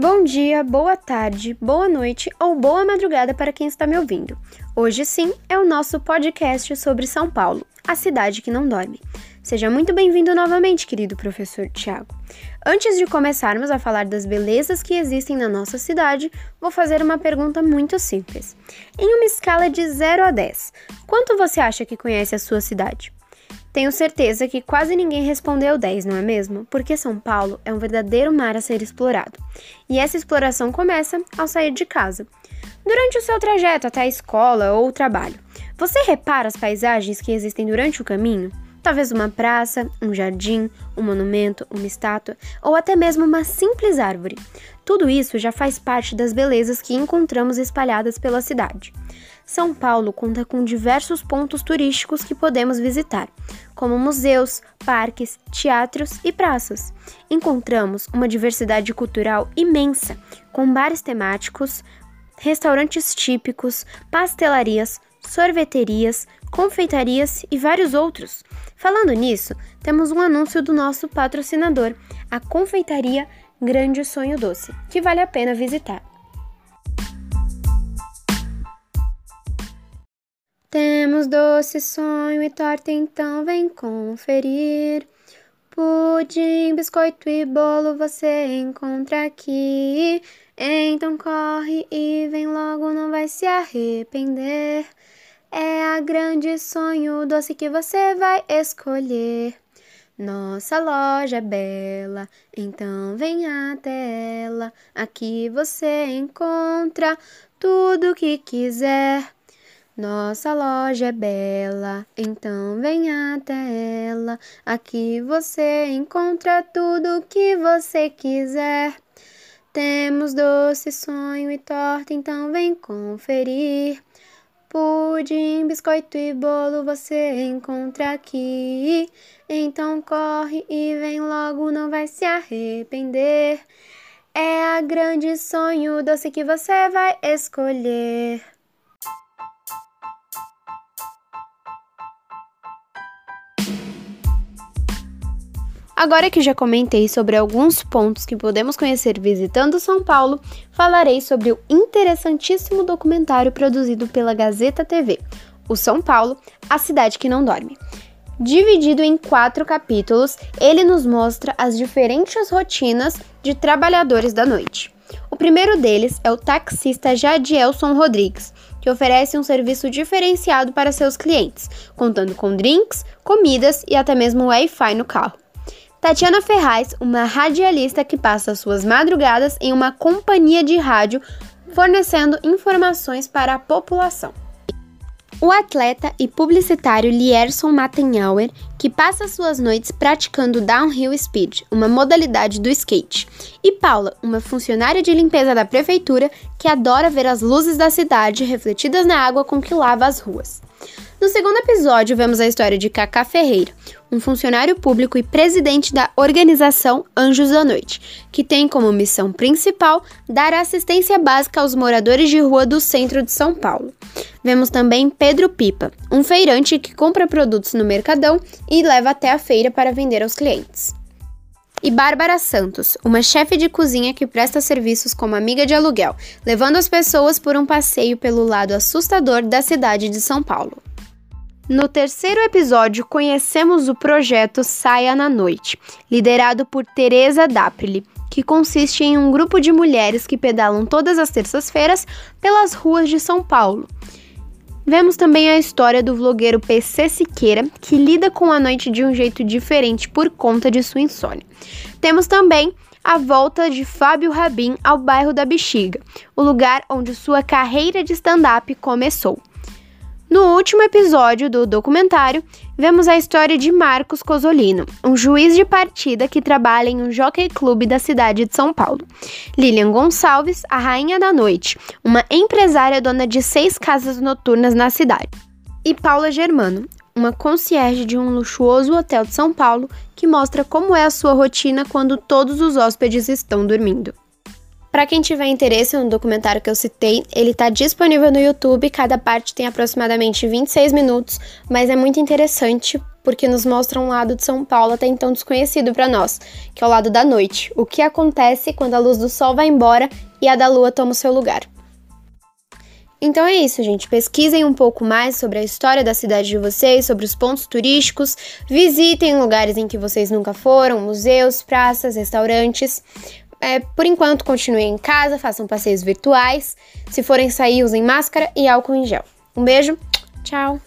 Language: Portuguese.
Bom dia, boa tarde, boa noite ou boa madrugada para quem está me ouvindo. Hoje sim é o nosso podcast sobre São Paulo, a cidade que não dorme. Seja muito bem-vindo novamente, querido professor Tiago. Antes de começarmos a falar das belezas que existem na nossa cidade, vou fazer uma pergunta muito simples. Em uma escala de 0 a 10, quanto você acha que conhece a sua cidade? Tenho certeza que quase ninguém respondeu 10, não é mesmo? Porque São Paulo é um verdadeiro mar a ser explorado. E essa exploração começa ao sair de casa. Durante o seu trajeto até a escola ou o trabalho, você repara as paisagens que existem durante o caminho? Talvez uma praça, um jardim, um monumento, uma estátua ou até mesmo uma simples árvore. Tudo isso já faz parte das belezas que encontramos espalhadas pela cidade. São Paulo conta com diversos pontos turísticos que podemos visitar, como museus, parques, teatros e praças. Encontramos uma diversidade cultural imensa, com bares temáticos, restaurantes típicos, pastelarias, sorveterias, confeitarias e vários outros. Falando nisso, temos um anúncio do nosso patrocinador, a Confeitaria Grande Sonho Doce, que vale a pena visitar. Temos doce sonho e torta, então vem conferir. Pudim, biscoito e bolo você encontra aqui. Então corre e vem logo, não vai se arrepender. É a grande sonho doce que você vai escolher. Nossa loja é bela, então vem até ela. Aqui você encontra tudo que quiser. Nossa loja é bela, então vem até ela. Aqui você encontra tudo que você quiser. Temos doce, sonho e torta, então vem conferir. Pudim, biscoito e bolo você encontra aqui. Então corre e vem logo, não vai se arrepender. É a grande sonho doce que você vai escolher. Agora que já comentei sobre alguns pontos que podemos conhecer visitando São Paulo, falarei sobre o interessantíssimo documentário produzido pela Gazeta TV, O São Paulo, a cidade que não dorme. Dividido em quatro capítulos, ele nos mostra as diferentes rotinas de trabalhadores da noite. O primeiro deles é o taxista Jadielson Rodrigues, que oferece um serviço diferenciado para seus clientes, contando com drinks, comidas e até mesmo Wi-Fi no carro. Tatiana Ferraz, uma radialista que passa suas madrugadas em uma companhia de rádio fornecendo informações para a população. O atleta e publicitário Lierson Mattenhauer, que passa suas noites praticando downhill speed, uma modalidade do skate. E Paula, uma funcionária de limpeza da prefeitura que adora ver as luzes da cidade refletidas na água com que lava as ruas. No segundo episódio, vemos a história de Cacá Ferreira, um funcionário público e presidente da organização Anjos da Noite, que tem como missão principal dar assistência básica aos moradores de rua do centro de São Paulo. Vemos também Pedro Pipa, um feirante que compra produtos no Mercadão e leva até a feira para vender aos clientes. E Bárbara Santos, uma chefe de cozinha que presta serviços como amiga de aluguel, levando as pessoas por um passeio pelo lado assustador da cidade de São Paulo. No terceiro episódio, conhecemos o projeto Saia na Noite, liderado por Teresa Daprile, que consiste em um grupo de mulheres que pedalam todas as terças-feiras pelas ruas de São Paulo. Vemos também a história do vlogueiro PC Siqueira, que lida com a noite de um jeito diferente por conta de sua insônia. Temos também a volta de Fábio Rabin ao bairro da Bexiga, o lugar onde sua carreira de stand-up começou. No último episódio do documentário, vemos a história de Marcos Cosolino, um juiz de partida que trabalha em um jockey clube da cidade de São Paulo. Lilian Gonçalves, a rainha da noite, uma empresária dona de seis casas noturnas na cidade. E Paula Germano, uma concierge de um luxuoso hotel de São Paulo que mostra como é a sua rotina quando todos os hóspedes estão dormindo. Para quem tiver interesse no documentário que eu citei, ele está disponível no YouTube. Cada parte tem aproximadamente 26 minutos, mas é muito interessante porque nos mostra um lado de São Paulo até então desconhecido para nós, que é o lado da noite. O que acontece quando a luz do sol vai embora e a da lua toma o seu lugar. Então é isso, gente. Pesquisem um pouco mais sobre a história da cidade de vocês, sobre os pontos turísticos, visitem lugares em que vocês nunca foram, museus, praças, restaurantes. É, por enquanto, continuem em casa, façam passeios virtuais. Se forem sair, usem máscara e álcool em gel. Um beijo, tchau!